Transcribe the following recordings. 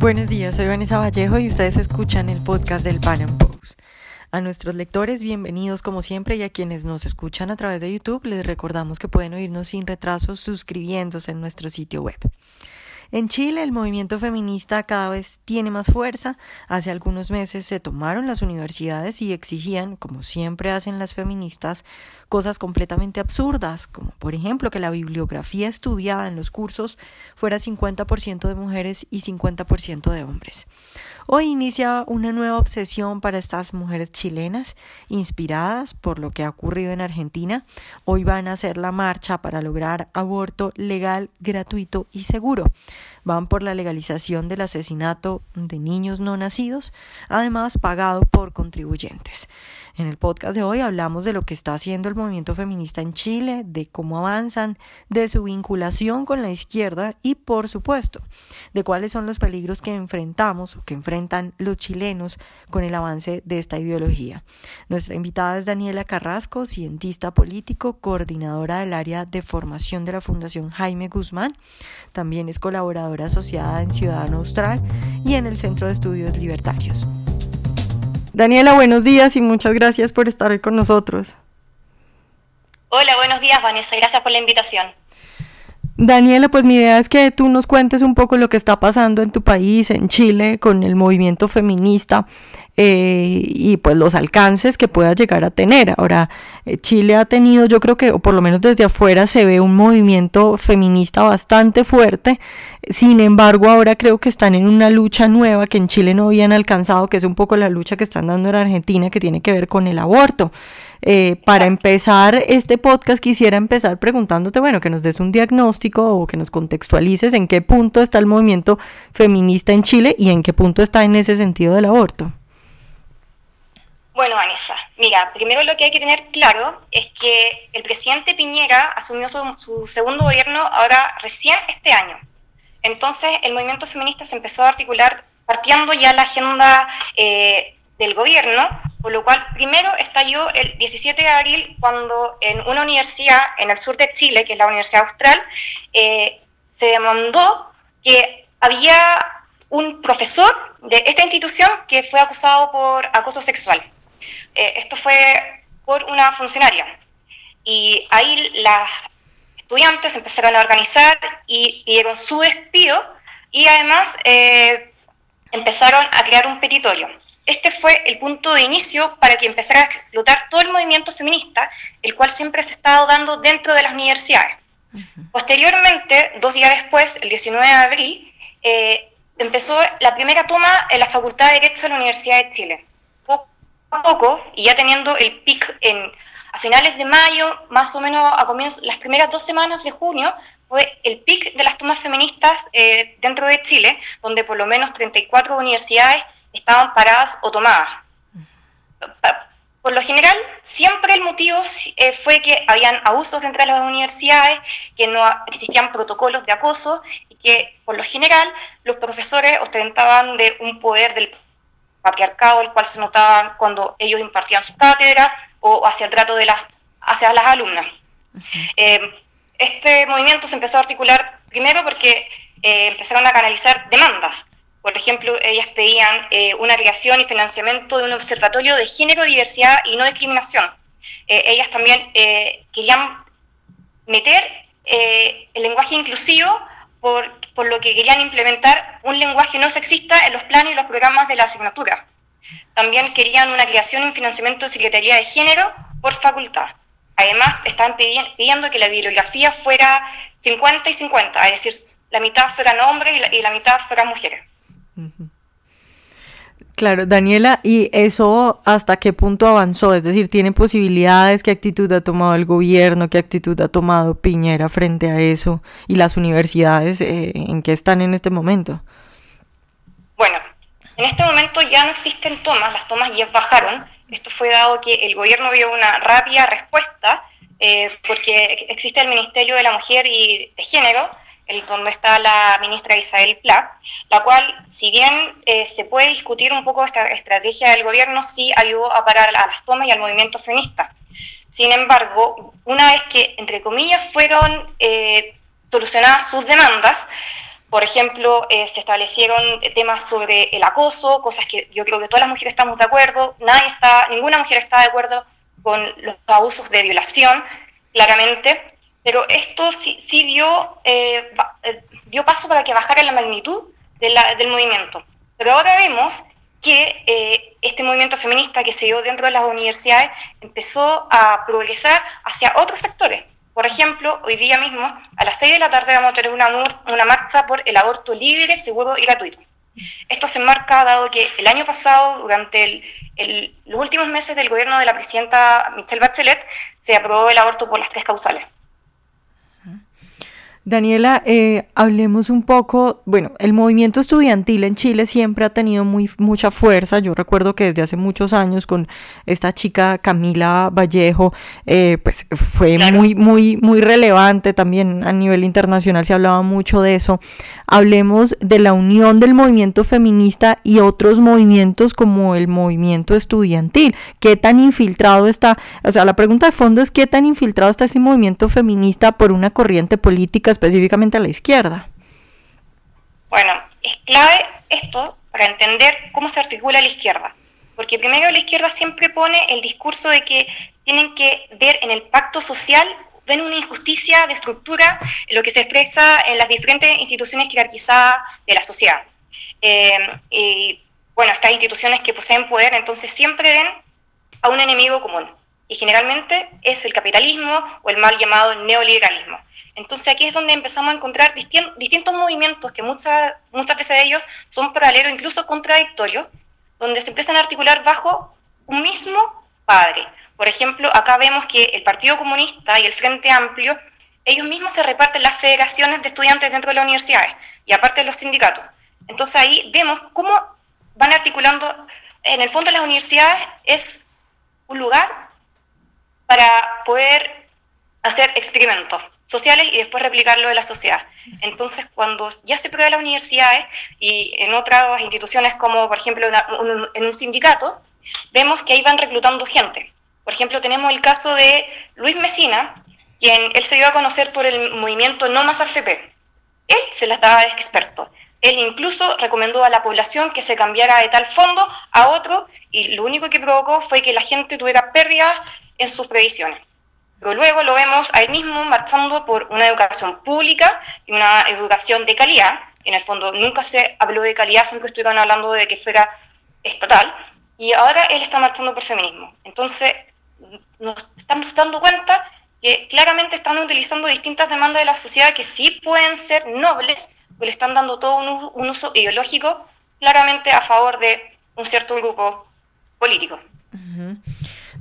Buenos días, soy Vanessa Vallejo y ustedes escuchan el podcast del Pan Am Post. A nuestros lectores, bienvenidos como siempre y a quienes nos escuchan a través de YouTube, les recordamos que pueden oírnos sin retraso suscribiéndose en nuestro sitio web. En Chile el movimiento feminista cada vez tiene más fuerza. Hace algunos meses se tomaron las universidades y exigían, como siempre hacen las feministas, cosas completamente absurdas, como por ejemplo que la bibliografía estudiada en los cursos fuera 50% de mujeres y 50% de hombres. Hoy inicia una nueva obsesión para estas mujeres chilenas, inspiradas por lo que ha ocurrido en Argentina. Hoy van a hacer la marcha para lograr aborto legal, gratuito y seguro van por la legalización del asesinato de niños no nacidos, además pagado por contribuyentes. En el podcast de hoy hablamos de lo que está haciendo el movimiento feminista en Chile, de cómo avanzan, de su vinculación con la izquierda y, por supuesto, de cuáles son los peligros que enfrentamos o que enfrentan los chilenos con el avance de esta ideología. Nuestra invitada es Daniela Carrasco, cientista político, coordinadora del área de formación de la Fundación Jaime Guzmán. También es colaboradora asociada en Ciudadano Austral y en el Centro de Estudios Libertarios. Daniela, buenos días y muchas gracias por estar hoy con nosotros. Hola, buenos días Vanessa, gracias por la invitación. Daniela, pues mi idea es que tú nos cuentes un poco lo que está pasando en tu país, en Chile, con el movimiento feminista eh, y pues los alcances que pueda llegar a tener. Ahora, eh, Chile ha tenido, yo creo que, o por lo menos desde afuera, se ve un movimiento feminista bastante fuerte. Sin embargo, ahora creo que están en una lucha nueva que en Chile no habían alcanzado, que es un poco la lucha que están dando en Argentina, que tiene que ver con el aborto. Eh, para empezar este podcast quisiera empezar preguntándote, bueno, que nos des un diagnóstico o que nos contextualices en qué punto está el movimiento feminista en Chile y en qué punto está en ese sentido del aborto. Bueno, Vanessa, mira, primero lo que hay que tener claro es que el presidente Piñera asumió su, segundo gobierno ahora recién este año. Entonces el movimiento feminista se empezó a articular partiendo ya la agenda eh, del gobierno, por lo cual primero estalló el 17 de abril cuando en una universidad en el sur de Chile, que es la Universidad Austral, eh, se demandó que había un profesor de esta institución que fue acusado por acoso sexual. Eh, esto fue por una funcionaria. Y ahí las estudiantes empezaron a organizar y dieron su despido y además eh, empezaron a crear un petitorio este fue el punto de inicio para que empezara a explotar todo el movimiento feminista, el cual siempre se ha estado dando dentro de las universidades. Posteriormente, dos días después, el 19 de abril, eh, empezó la primera toma en la Facultad de Derecho de la Universidad de Chile. Poco a poco, y ya teniendo el pic en, a finales de mayo, más o menos a comienzos, las primeras dos semanas de junio, fue el pic de las tomas feministas eh, dentro de Chile, donde por lo menos 34 universidades estaban paradas o tomadas. Por lo general, siempre el motivo eh, fue que habían abusos entre las universidades, que no existían protocolos de acoso y que, por lo general, los profesores ostentaban de un poder del patriarcado, el cual se notaba cuando ellos impartían su cátedra o hacia el trato de las, hacia las alumnas. Eh, este movimiento se empezó a articular primero porque eh, empezaron a canalizar demandas por ejemplo, ellas pedían eh, una creación y financiamiento de un observatorio de género, diversidad y no discriminación. Eh, ellas también eh, querían meter el lenguaje inclusivo por, por, lo que querían implementar un lenguaje no sexista en los planes y los programas de la asignatura. También querían una creación y un financiamiento de Secretaría de Género por facultad. Además, estaban pidiendo que la bibliografía fuera 50 y 50, es decir, la mitad fueran hombres y la, y la mitad fueran mujeres. Claro, Daniela, ¿y eso hasta qué punto avanzó? Es decir, ¿tiene posibilidades? ¿Qué actitud ha tomado el gobierno? ¿Qué actitud ha tomado Piñera frente a eso? ¿Y las universidades eh, en qué están en este momento? Bueno, en este momento ya no existen tomas, las tomas ya bajaron. Esto fue dado que el gobierno dio una rápida respuesta eh, porque existe el Ministerio de la Mujer y de Género, el, donde está la ministra Isabel Pla, la cual, si bien eh, se puede discutir un poco esta estrategia del gobierno, sí ayudó a parar a las tomas y al movimiento feminista. Sin embargo, una vez que, entre comillas, fueron eh, solucionadas sus demandas, Por ejemplo, eh, se establecieron temas sobre el acoso, cosas que yo creo que todas las mujeres estamos de acuerdo, nadie está, ninguna mujer está de acuerdo con los abusos de violación, claramente, pero esto sí, eh, eh, dio paso para que bajara la magnitud del movimiento. Pero ahora vemos que este movimiento feminista que se dio dentro de las universidades empezó a progresar hacia otros sectores, por ejemplo, hoy día mismo, a las 6 de la tarde vamos a tener una marcha por el aborto libre, seguro y gratuito. Esto se enmarca dado que el año pasado, durante los últimos meses del gobierno de la presidenta Michelle Bachelet, se aprobó el aborto por las tres causales. Daniela, eh, hablemos un poco, bueno, el movimiento estudiantil en Chile siempre ha tenido muy, mucha fuerza. Yo recuerdo que desde hace muchos años con esta chica Camila Vallejo, eh, pues fue muy, muy, muy relevante también a nivel internacional, se hablaba mucho de eso. Hablemos de la unión del movimiento feminista y otros movimientos como el movimiento estudiantil. ¿Qué tan infiltrado está? O sea, la pregunta de fondo es qué tan infiltrado está ese movimiento feminista por una corriente política específicamente a la izquierda? Bueno, es clave esto para entender cómo se articula la izquierda. Porque primero la izquierda siempre pone el discurso de que tienen que ver en el pacto social, ven una injusticia de estructura lo que se expresa en las diferentes instituciones jerarquizadas de la sociedad. Eh, y bueno, estas instituciones que poseen poder, entonces siempre ven a un enemigo común. Y generalmente es el capitalismo o el mal llamado neoliberalismo. Entonces aquí es donde empezamos a encontrar distintos movimientos que muchas, muchas veces de ellos son paralelos, incluso contradictorios, donde se empiezan a articular bajo un mismo padre. Por ejemplo, acá vemos que el Partido Comunista y el Frente Amplio, ellos mismos se reparten las federaciones de estudiantes dentro de las universidades y aparte de los sindicatos. Entonces ahí vemos cómo van articulando, en el fondo las universidades es un lugar para poder hacer experimentos sociales y después replicarlo en la sociedad. Entonces, cuando ya se prueba en las universidades y en otras instituciones como, por ejemplo, en un sindicato, vemos que ahí van reclutando gente. Por ejemplo, tenemos el caso de Luis Mesina, quien él se dio a conocer por el movimiento No Más AFP. Él se las daba de experto. Él incluso recomendó a la población que se cambiara de tal fondo a otro y lo único que provocó fue que la gente tuviera pérdidas en sus previsiones. Pero luego lo vemos a él mismo marchando por una educación pública y una educación de calidad. En el fondo nunca se habló de calidad, siempre estuvieron hablando de que fuera estatal. Y ahora él está marchando por feminismo. Entonces nos estamos dando cuenta que claramente están utilizando distintas demandas de la sociedad que sí pueden ser nobles, pero le están dando todo un, uso ideológico claramente a favor de un cierto grupo político.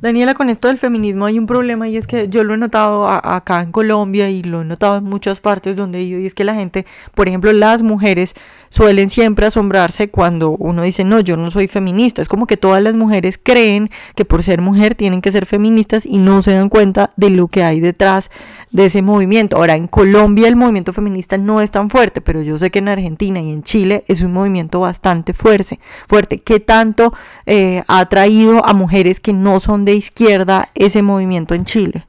Daniela, con esto del feminismo hay un problema y es que yo lo he notado acá en Colombia y lo he notado en muchas partes donde he ido y es que la gente, por ejemplo, las mujeres suelen siempre asombrarse cuando uno dice, no, yo no soy feminista. Es como que todas las mujeres creen que por ser mujer tienen que ser feministas y no se dan cuenta de lo que hay detrás de ese movimiento. Ahora, en Colombia el movimiento feminista no es tan fuerte, pero yo sé que en Argentina y en Chile es un movimiento bastante fuerte. fuerte. ¿Qué tanto eh, ha traído a mujeres que no son de izquierda ese movimiento en Chile?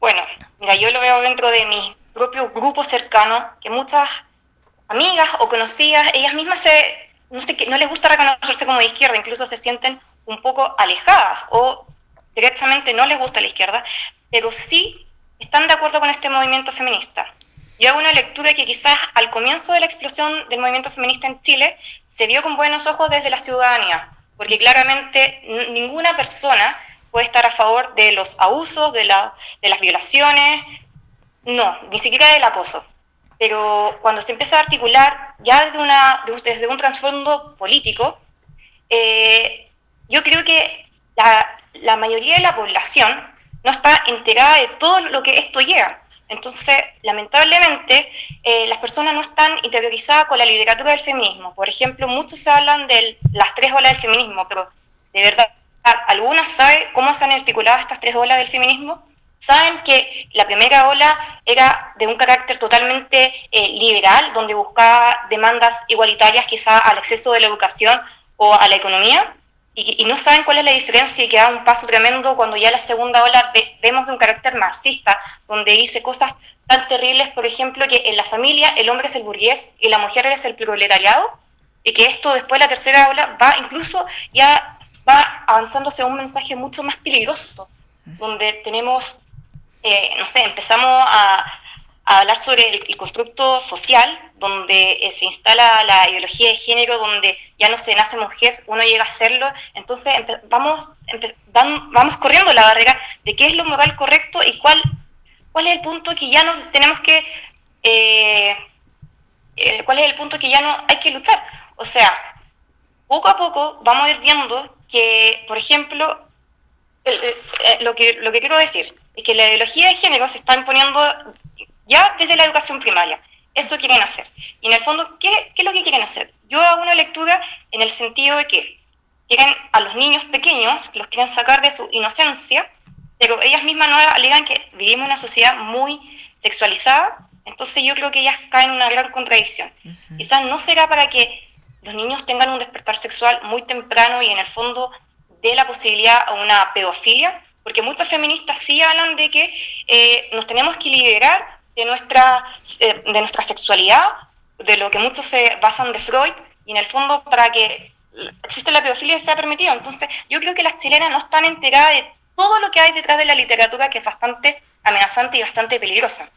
Bueno, mira, yo lo veo dentro de mi propio grupo cercano, que muchas amigas o conocidas, ellas mismas se, no, les gusta reconocerse como de izquierda, incluso se sienten un poco alejadas o directamente no les gusta la izquierda, pero sí están de acuerdo con este movimiento feminista. Yo hago una lectura que quizás al comienzo de la explosión del movimiento feminista en Chile se vio con buenos ojos desde la ciudadanía, porque claramente ninguna persona puede estar a favor de los abusos, de, de las violaciones, no, ni siquiera del acoso pero cuando se empieza a articular ya desde, una, desde un trasfondo político, eh, yo creo que la, la, mayoría de la población no está enterada de todo lo que esto lleva. Entonces, lamentablemente, eh, las personas no están interiorizadas con la literatura del feminismo. Por ejemplo, muchos se hablan de las tres olas del feminismo, pero de verdad, ¿algunas saben cómo se han articulado estas tres olas del feminismo? Saben que la primera ola era de un carácter totalmente eh, liberal, donde buscaba demandas igualitarias quizá al acceso de la educación o a la economía. y, no saben cuál es la diferencia y que da un paso tremendo cuando ya la segunda ola vemos de un carácter marxista, donde dice cosas tan terribles, por ejemplo, que en la familia el hombre es el burgués y la mujer es el proletariado, y que esto después de la tercera ola va incluso ya va avanzando hacia un mensaje mucho más peligroso, donde tenemos, eh, no sé, empezamos a, hablar sobre el, constructo social, donde eh, se instala la ideología de género, donde ya no se nace mujer, uno llega a serlo, entonces vamos, vamos corriendo la barrera de qué es lo moral correcto y cuál, cuál es el punto que ya no tenemos que... Eh, cuál es el punto que ya no hay que luchar. O sea, poco a poco vamos a ir viendo que, por ejemplo, lo, que, lo que quiero decir es que la ideología de género se está imponiendo ya desde la educación primaria. Eso quieren hacer. Y en el fondo, ¿qué, es lo que quieren hacer? Yo hago una lectura en el sentido de que quieren a los niños pequeños, los quieren sacar de su inocencia, pero ellas mismas no alegan que vivimos en una sociedad muy sexualizada, entonces yo creo que ellas caen en una gran contradicción. Quizás no será para que los niños tengan un despertar sexual muy temprano y en el fondo de la posibilidad a una pedofilia, porque muchas feministas sí hablan de que eh, nos tenemos que liberar de nuestra, eh, de nuestra sexualidad, de lo que muchos se basan de Freud, y en el fondo para que existe la pedofilia sea permitido. Entonces, yo creo que las chilenas no están enteradas de todo lo que hay detrás de la literatura, que es bastante amenazante y bastante peligrosa.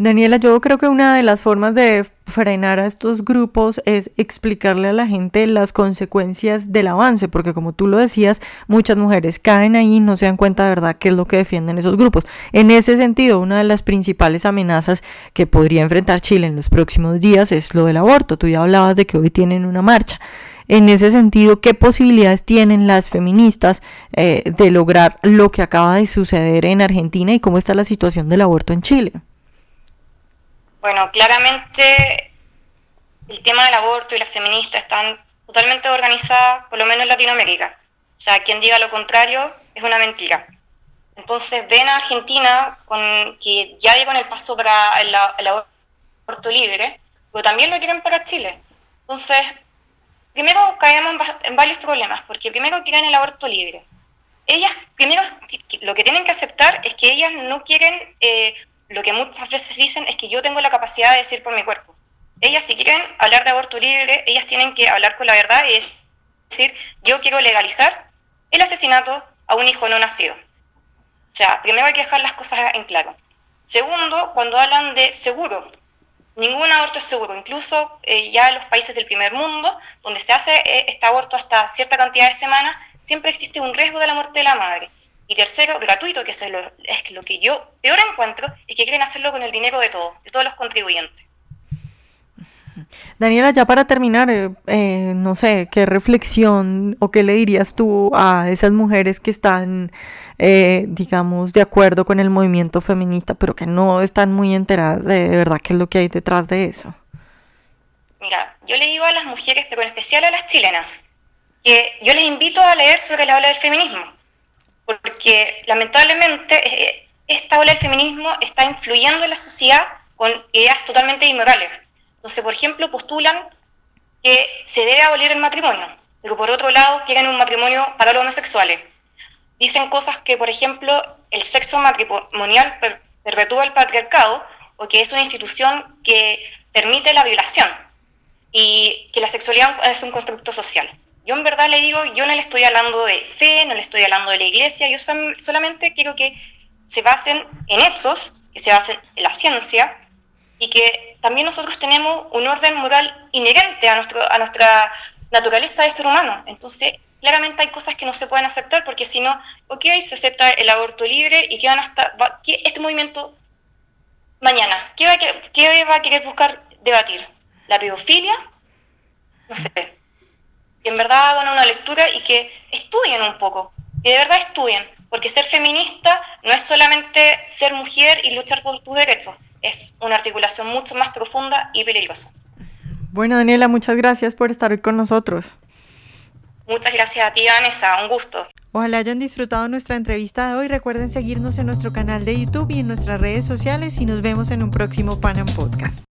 Daniela, yo creo que una de las formas de frenar a estos grupos es explicarle a la gente las consecuencias del avance, porque como tú lo decías, muchas mujeres caen ahí y no se dan cuenta de verdad qué es lo que defienden esos grupos. En ese sentido, una de las principales amenazas que podría enfrentar Chile en los próximos días es lo del aborto. Tú ya hablabas de que hoy tienen una marcha. En ese sentido, ¿qué posibilidades tienen las feministas eh, de lograr lo que acaba de suceder en Argentina y cómo está la situación del aborto en Chile? Bueno, claramente el tema del aborto y las feministas están totalmente organizadas, por lo menos en Latinoamérica. O sea, quien diga lo contrario es una mentira. Entonces ven a Argentina con, que ya dio con el paso para el, aborto libre, pero también lo quieren para Chile. Entonces, primero caemos en, varios problemas, porque primero quieren el aborto libre. Ellas, primero, lo que tienen que aceptar es que ellas no quieren eh, lo que muchas veces dicen es que yo tengo la capacidad de decir por mi cuerpo. Ellas si quieren hablar de aborto libre, ellas tienen que hablar con la verdad y decir, yo quiero legalizar el asesinato a un hijo no nacido. O sea, primero hay que dejar las cosas en claro. Segundo, cuando hablan de seguro, ningún aborto es seguro. Incluso eh, ya en los países del primer mundo, donde se hace eh, este aborto hasta cierta cantidad de semanas, siempre existe un riesgo de la muerte de la madre. Y tercero, gratuito, que es lo, es lo que yo peor encuentro, es que quieren hacerlo con el dinero de todos, de todos los contribuyentes. Daniela, ya para terminar, eh, eh, no sé, ¿qué reflexión o qué le dirías tú a esas mujeres que están, eh, digamos, de acuerdo con el movimiento feminista, pero que no están muy enteradas de, de verdad qué es lo que hay detrás de eso? Mira, yo le digo a las mujeres, pero en especial a las chilenas, que yo les invito a leer sobre la ola del feminismo porque lamentablemente eh, esta ola del feminismo está influyendo en la sociedad con ideas totalmente inmorales. Entonces, por ejemplo, postulan que se debe abolir el matrimonio, pero por otro lado quieren un matrimonio para los homosexuales. Dicen cosas que, por ejemplo, el sexo matrimonial perpetúa el patriarcado o que es una institución que permite la violación y que la sexualidad es un constructo social. Yo en verdad le digo, yo no le estoy hablando de fe, no le estoy hablando de la iglesia, yo solamente quiero que se basen en hechos, que se basen en la ciencia y que también nosotros tenemos un orden moral inherente a, nuestro, a nuestra naturaleza de ser humano. Entonces, claramente hay cosas que no se pueden aceptar porque si no, ok, se acepta el aborto libre y que van hasta, ¿qué, este movimiento mañana, ¿qué va, ¿qué va a querer buscar debatir? ¿La pedofilia? No sé, que en verdad hagan una lectura y que estudien un poco, que de verdad estudien, porque ser feminista no es solamente ser mujer y luchar por tus derechos, es una articulación mucho más profunda y peligrosa. Bueno, Daniela, muchas gracias por estar hoy con nosotros. Muchas gracias a ti, Vanessa, un gusto. Ojalá hayan disfrutado nuestra entrevista de hoy. Recuerden seguirnos en nuestro canal de YouTube y en nuestras redes sociales y nos vemos en un próximo Panam Podcast.